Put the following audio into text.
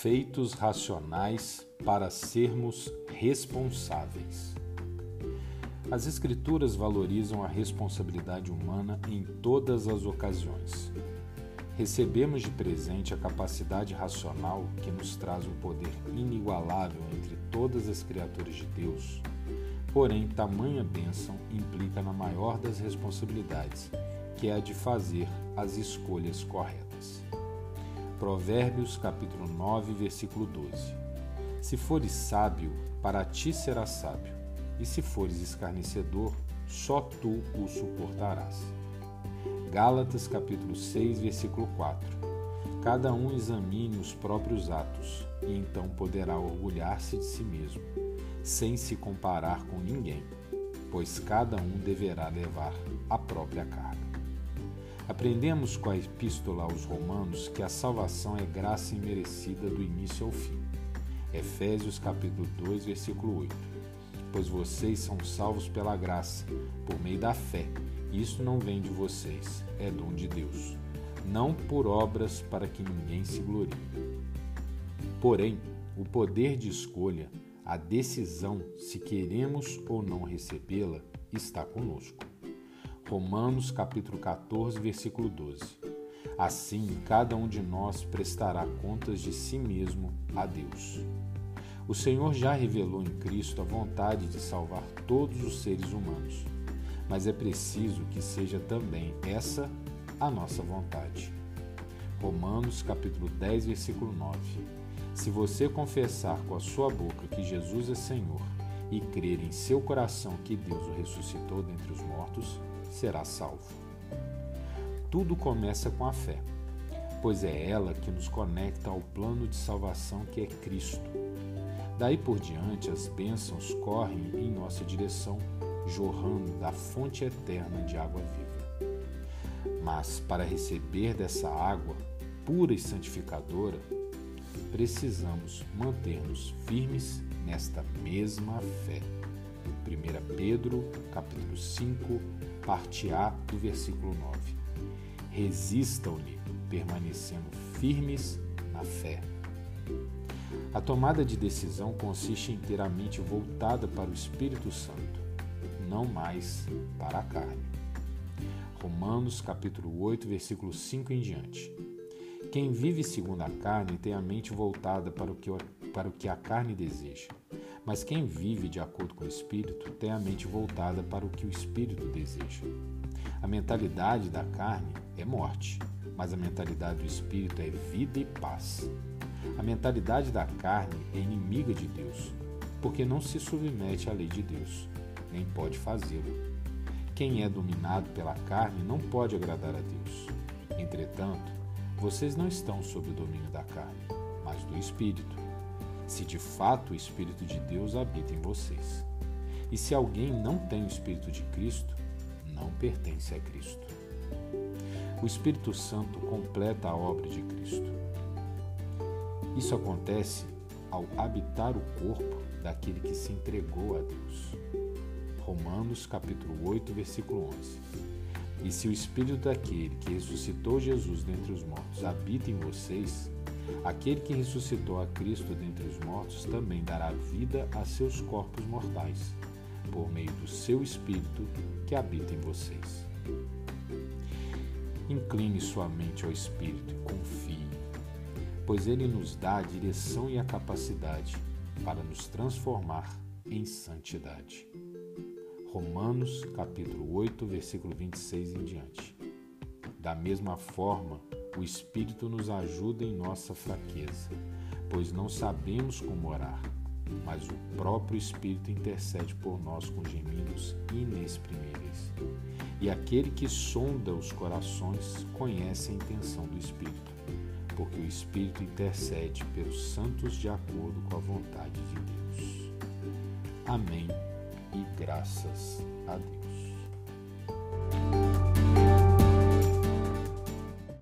Feitos racionais para sermos responsáveis. As Escrituras valorizam a responsabilidade humana em todas as ocasiões. Recebemos de presente a capacidade racional que nos traz um poder inigualável entre todas as criaturas de Deus. Porém, tamanha bênção implica na maior das responsabilidades, que é a de fazer as escolhas corretas. Provérbios capítulo 9, versículo 12. Se fores sábio, para ti será sábio, e se fores escarnecedor, só tu o suportarás. Gálatas capítulo 6, versículo 4. Cada um examine os próprios atos, e então poderá orgulhar-se de si mesmo, sem se comparar com ninguém, pois cada um deverá levar a própria carga. Aprendemos com a Epístola aos Romanos que a salvação é graça imerecida do início ao fim. Efésios capítulo 2, versículo 8. Pois vocês são salvos pela graça, por meio da fé. Isso não vem de vocês, é dom de Deus, não por obras para que ninguém se glorie. Porém, o poder de escolha, a decisão se queremos ou não recebê-la, está conosco. Romanos capítulo 14, versículo 12. Assim, cada um de nós prestará contas de si mesmo a Deus. O Senhor já revelou em Cristo a vontade de salvar todos os seres humanos, mas é preciso que seja também essa a nossa vontade. Romanos capítulo 10, versículo 9. Se você confessar com a sua boca que Jesus é Senhor e crer em seu coração que Deus o ressuscitou dentre os mortos, será salvo. Tudo começa com a fé, pois é ela que nos conecta ao plano de salvação que é Cristo. Daí por diante, as bênçãos correm em nossa direção, jorrando da fonte eterna de água viva. Mas para receber dessa água pura e santificadora, precisamos manter-nos firmes nesta mesma fé. 1 Pedro, capítulo 5, parte A do versículo 9. Resistam-lhe, permanecendo firmes na fé. A tomada de decisão consiste em ter a mente voltada para o Espírito Santo, não mais para a carne. Romanos capítulo 8, versículo 5 em diante. Quem vive segundo a carne tem a mente voltada para o que, para o que a carne deseja. Mas quem vive de acordo com o Espírito tem a mente voltada para o que o Espírito deseja. A mentalidade da carne é morte, mas a mentalidade do Espírito é vida e paz. A mentalidade da carne é inimiga de Deus, porque não se submete à lei de Deus, nem pode fazê-lo. Quem é dominado pela carne não pode agradar a Deus. Entretanto, vocês não estão sob o domínio da carne, mas do Espírito se de fato o Espírito de Deus habita em vocês. E se alguém não tem o Espírito de Cristo, não pertence a Cristo. O Espírito Santo completa a obra de Cristo. Isso acontece ao habitar o corpo daquele que se entregou a Deus. Romanos capítulo 8, versículo 11. E se o Espírito daquele que ressuscitou Jesus dentre os mortos habita em vocês, Aquele que ressuscitou a Cristo dentre os mortos também dará vida a seus corpos mortais, por meio do seu Espírito que habita em vocês. Incline sua mente ao Espírito e confie, pois ele nos dá a direção e a capacidade para nos transformar em santidade. Romanos capítulo 8, versículo 26 em diante. Da mesma forma, o Espírito nos ajuda em nossa fraqueza, pois não sabemos como orar, mas o próprio Espírito intercede por nós com gemidos inexprimíveis. E aquele que sonda os corações conhece a intenção do Espírito, porque o Espírito intercede pelos santos de acordo com a vontade de Deus. Amém e graças a Deus.